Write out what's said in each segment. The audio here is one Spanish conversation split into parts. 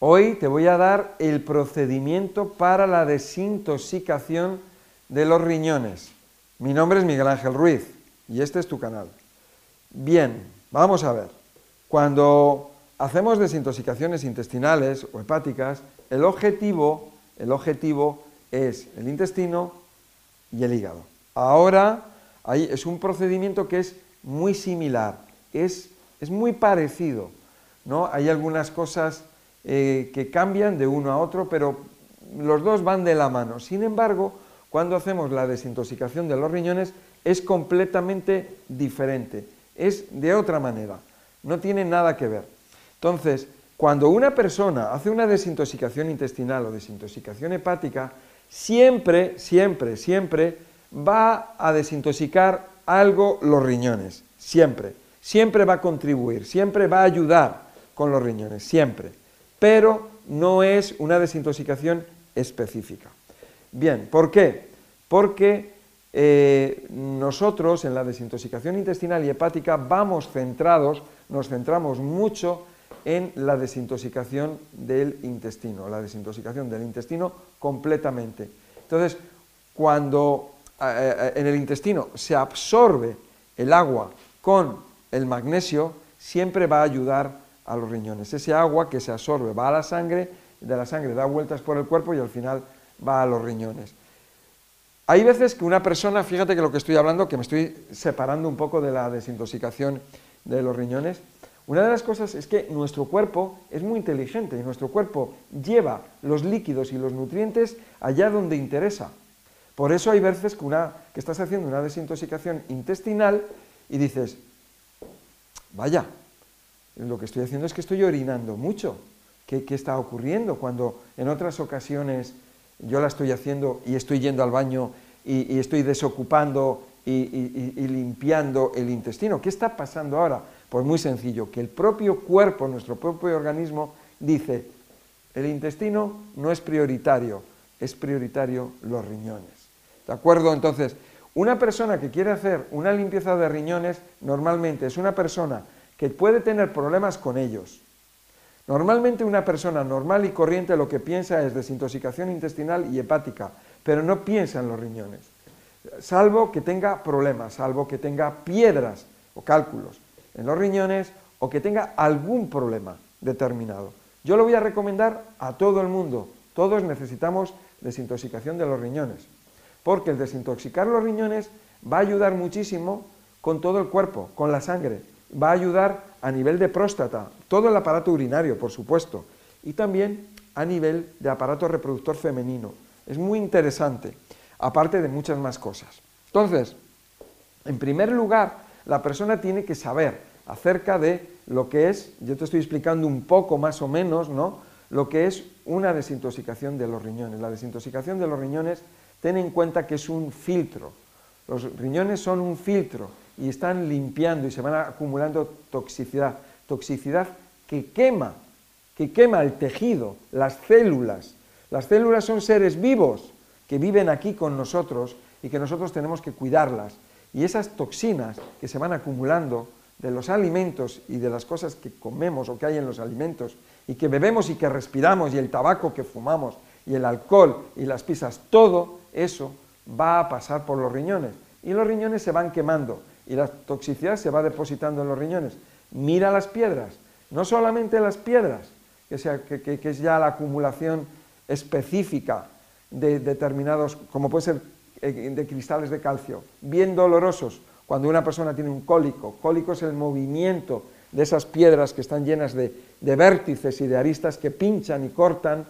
Hoy te voy a dar el procedimiento para la desintoxicación de los riñones. Mi nombre es Miguel Ángel Ruiz y este es tu canal. Bien, vamos a ver. Cuando hacemos desintoxicaciones intestinales o hepáticas, el objetivo, el objetivo es el intestino y el hígado. Ahora es un procedimiento que es muy similar, es, es muy parecido. ¿no? Hay algunas cosas eh, que cambian de uno a otro, pero los dos van de la mano. Sin embargo, cuando hacemos la desintoxicación de los riñones es completamente diferente, es de otra manera, no tiene nada que ver. Entonces, cuando una persona hace una desintoxicación intestinal o desintoxicación hepática, siempre, siempre, siempre va a desintoxicar algo los riñones, siempre, siempre va a contribuir, siempre va a ayudar con los riñones, siempre pero no es una desintoxicación específica. Bien, ¿por qué? Porque eh, nosotros en la desintoxicación intestinal y hepática vamos centrados, nos centramos mucho en la desintoxicación del intestino, la desintoxicación del intestino completamente. Entonces, cuando eh, eh, en el intestino se absorbe el agua con el magnesio, siempre va a ayudar a los riñones. Ese agua que se absorbe va a la sangre, de la sangre da vueltas por el cuerpo y al final va a los riñones. Hay veces que una persona, fíjate que lo que estoy hablando, que me estoy separando un poco de la desintoxicación de los riñones, una de las cosas es que nuestro cuerpo es muy inteligente y nuestro cuerpo lleva los líquidos y los nutrientes allá donde interesa. Por eso hay veces que, una, que estás haciendo una desintoxicación intestinal y dices, vaya, lo que estoy haciendo es que estoy orinando mucho. ¿Qué, está ocurriendo cuando en otras ocasiones yo la estoy haciendo y estoy yendo al baño y, estoy desocupando y, limpiando el intestino? ¿Qué está pasando ahora? Pues muy sencillo, que el propio cuerpo, nuestro propio organismo, dice, el intestino no es prioritario, es prioritario los riñones. ¿De acuerdo? Entonces, una persona que quiere hacer una limpieza de riñones normalmente es una persona que puede tener problemas con ellos. Normalmente una persona normal y corriente lo que piensa es desintoxicación intestinal y hepática, pero no piensa en los riñones, salvo que tenga problemas, salvo que tenga piedras o cálculos en los riñones o que tenga algún problema determinado. Yo lo voy a recomendar a todo el mundo. Todos necesitamos desintoxicación de los riñones, porque el desintoxicar los riñones va a ayudar muchísimo con todo el cuerpo, con la sangre, va a ayudar a nivel de próstata, todo el aparato urinario, por supuesto, y también a nivel de aparato reproductor femenino. Es muy interesante, aparte de muchas más cosas. Entonces, en primer lugar, la persona tiene que saber acerca de lo que es, yo te estoy explicando un poco más o menos, ¿no? Lo que es una desintoxicación de los riñones. La desintoxicación de los riñones, ten en cuenta que es un filtro. Los riñones son un filtro y están limpiando y se van acumulando toxicidad, toxicidad que quema, que quema el tejido, las células. Las células son seres vivos que viven aquí con nosotros y que nosotros tenemos que cuidarlas. Y esas toxinas que se van acumulando de los alimentos y de las cosas que comemos o que hay en los alimentos y que bebemos y que respiramos y el tabaco que fumamos y el alcohol y las pizzas, todo eso va a pasar por los riñones y los riñones se van quemando y la toxicidad se va depositando en los riñones. Mira las piedras, no solamente las piedras, que, sea, que, es ya la acumulación específica de determinados, como puede ser eh, de cristales de calcio, bien dolorosos, cuando una persona tiene un cólico. Cólico es el movimiento de esas piedras que están llenas de, vértices y de aristas que pinchan y cortan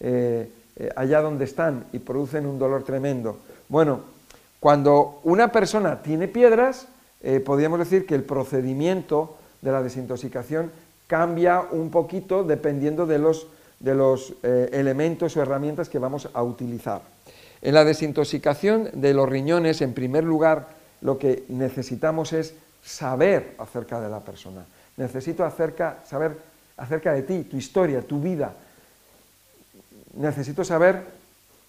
eh, eh, allá donde están y producen un dolor tremendo. Bueno, cuando una persona tiene piedras, eh, podríamos decir que el procedimiento de la desintoxicación cambia un poquito dependiendo de los, eh, elementos o herramientas que vamos a utilizar. En la desintoxicación de los riñones, en primer lugar, lo que necesitamos es saber acerca de la persona. Necesito saber acerca de ti, tu historia, tu vida. Necesito saber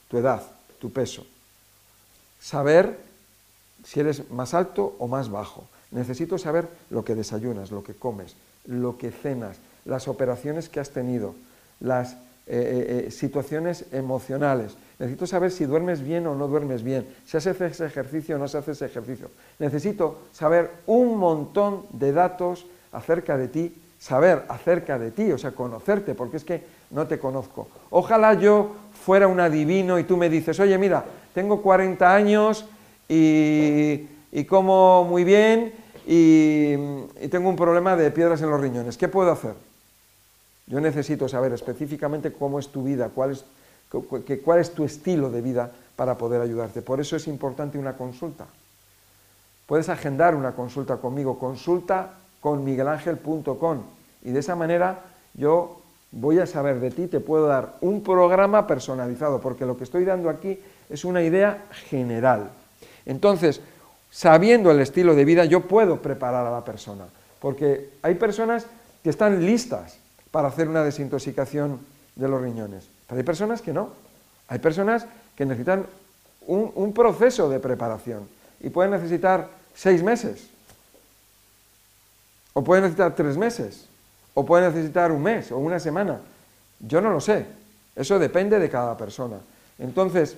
tu edad, tu peso. Saber si eres más alto o más bajo. Necesito saber lo que desayunas, lo que comes, lo que cenas, las operaciones que has tenido, las eh, eh, situaciones emocionales. Necesito saber si duermes bien o no duermes bien, si haces ese ejercicio o no se ese ejercicio. Necesito saber un montón de datos acerca de ti, saber acerca de ti, o sea, conocerte, porque es que no te conozco. Ojalá yo fuera un adivino y tú me dices, oye, mira, tengo 40 años y, como muy bien y, tengo un problema de piedras en los riñones. ¿Qué puedo hacer? Yo necesito saber específicamente cómo es tu vida, cuál es cuál es tu estilo de vida para poder ayudarte. Por eso es importante una consulta. Puedes agendar una consulta conmigo, consulta con miguelangel.com y de esa manera yo voy a saber de ti, te puedo dar un programa personalizado, porque lo que estoy dando aquí es una idea general. Entonces, sabiendo el estilo de vida, yo puedo preparar a la persona, porque hay personas que están listas para hacer una desintoxicación de los riñones. Pero hay personas que no. Hay personas que necesitan un, proceso de preparación y pueden necesitar seis meses, o pueden necesitar tres meses, o pueden necesitar un mes o una semana. Yo no lo sé. Eso depende de cada persona. Entonces,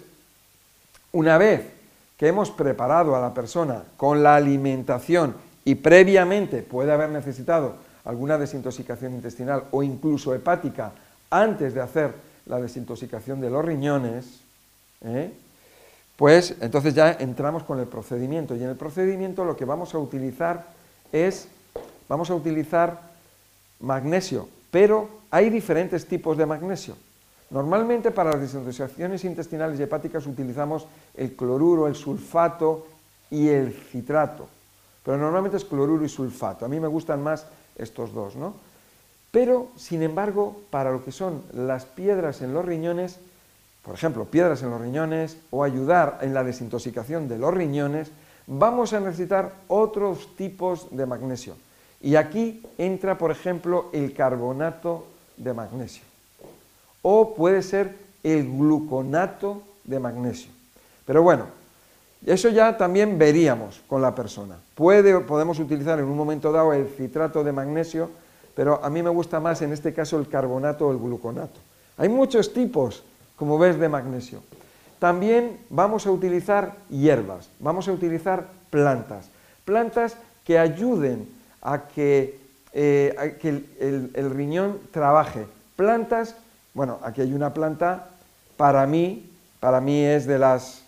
una vez que hemos preparado a la persona con la alimentación y previamente puede haber necesitado alguna desintoxicación intestinal o incluso hepática antes de hacer la desintoxicación de los riñones, ¿eh? pues entonces ya entramos con el procedimiento. Y en el procedimiento lo que vamos a utilizar es, vamos a utilizar magnesio, pero hay diferentes tipos de magnesio. Normalmente para las desintoxicaciones intestinales y hepáticas utilizamos el cloruro, el sulfato y el citrato. Pero normalmente es cloruro y sulfato. A mí me gustan más estos dos, ¿no? Pero, sin embargo, para lo que son las piedras en los riñones, por ejemplo, piedras en los riñones o ayudar en la desintoxicación de los riñones, vamos a necesitar otros tipos de magnesio. Y aquí entra, por ejemplo, el carbonato de magnesio. O puede ser el gluconato de magnesio. Pero bueno, eso ya también veríamos con la persona. Puede, podemos utilizar en un momento dado el citrato de magnesio pero a mí me gusta más en este caso el carbonato o el gluconato. Hay muchos tipos, como ves, de magnesio. También vamos a utilizar hierbas, vamos a utilizar plantas, plantas que ayuden a que, eh, el, riñón trabaje. Plantas, bueno, aquí hay una planta, para mí, para mí es de las,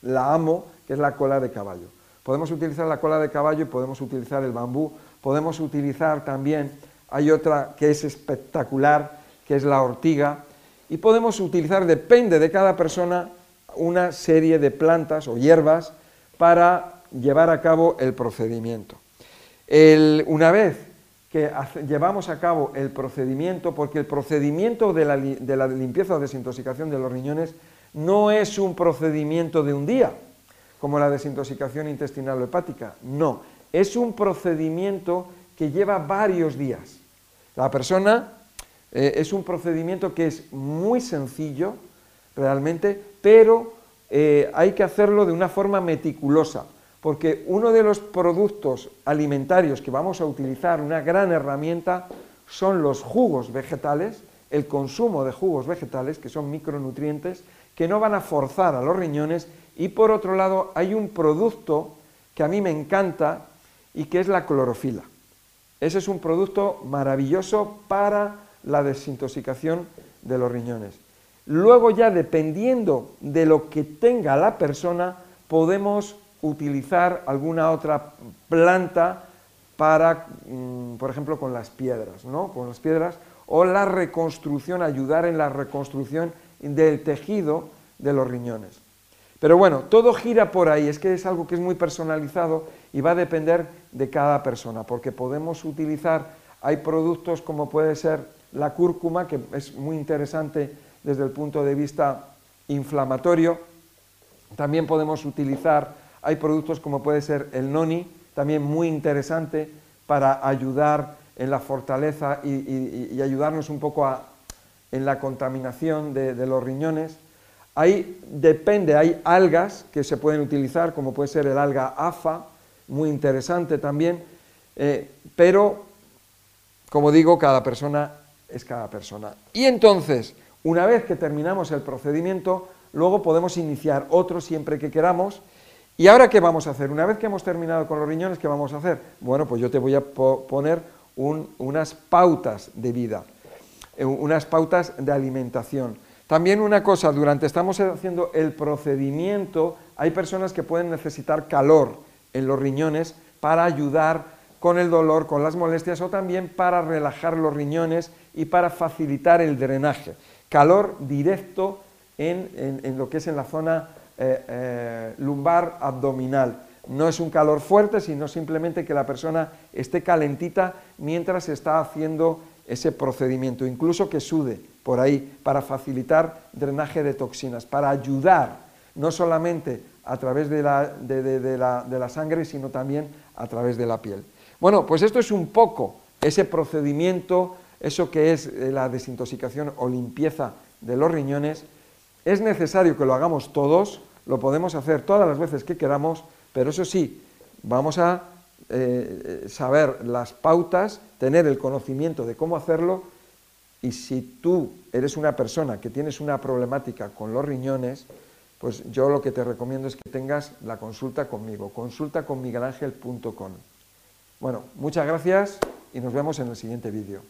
la amo, que es la cola de caballo. Podemos utilizar la cola de caballo y podemos utilizar el bambú podemos utilizar también, hay otra que es espectacular, que es la ortiga, y podemos utilizar, depende de cada persona, una serie de plantas o hierbas para llevar a cabo el procedimiento. una vez que llevamos a cabo el procedimiento, porque el procedimiento de la, de la limpieza o desintoxicación de los riñones no es un procedimiento de un día, como la desintoxicación intestinal o hepática, no, es un procedimiento que lleva varios días. La persona eh, es un procedimiento que es muy sencillo, realmente, pero eh, hay que hacerlo de una forma meticulosa, porque uno de los productos alimentarios que vamos a utilizar, una gran herramienta, son los jugos vegetales, el consumo de jugos vegetales, que son micronutrientes, que no van a forzar a los riñones, y por otro lado hay un producto que a mí me encanta, y que es la clorofila. Ese es un producto maravilloso para la desintoxicación de los riñones. Luego ya dependiendo de lo que tenga la persona, podemos utilizar alguna otra planta para, mm, por ejemplo, con las piedras, ¿no? Con las piedras o la reconstrucción, ayudar en la reconstrucción del tejido de los riñones. Pero bueno, todo gira por ahí, es que es algo que es muy personalizado y va a depender de cada persona, porque podemos utilizar, hay productos como puede ser la cúrcuma, que es muy interesante desde el punto de vista inflamatorio, también podemos utilizar, hay productos como puede ser el noni, también muy interesante para ayudar en la fortaleza y, ayudarnos un poco en la contaminación de los riñones. Ahí depende, hay algas que se pueden utilizar, como puede ser el alga AFA, muy interesante también, eh, pero, como digo, cada persona es cada persona. Y entonces, una vez que terminamos el procedimiento, luego podemos iniciar otro siempre que queramos. ¿Y ahora qué vamos a hacer? Una vez que hemos terminado con los riñones, ¿qué vamos a hacer? Bueno, pues yo te voy a poner unas pautas de vida, eh, unas pautas de alimentación. También una cosa, durante estamos haciendo el procedimiento, hay personas que pueden necesitar calor en los riñones para ayudar con el dolor, con las molestias o también para relajar los riñones y para facilitar el drenaje. Calor directo en, lo que es en la zona eh, eh, lumbar abdominal. No es un calor fuerte, sino simplemente que la persona esté calentita mientras está haciendo ese procedimiento, incluso que sude por ahí para facilitar drenaje de toxinas, para ayudar no solamente a través de la, de la sangre, sino también a través de la piel. Bueno, pues esto es un poco ese procedimiento, eso que es eh, la desintoxicación o limpieza de los riñones. Es necesario que lo hagamos todos, lo podemos hacer todas las veces que queramos, pero eso sí, vamos a eh, saber las pautas, tener el conocimiento de cómo hacerlo y si tú eres una persona que tienes una problemática con los riñones, pues yo lo que te recomiendo es que tengas la consulta conmigo, consulta con miguelangel.com. Bueno, muchas gracias y nos vemos en el siguiente vídeo.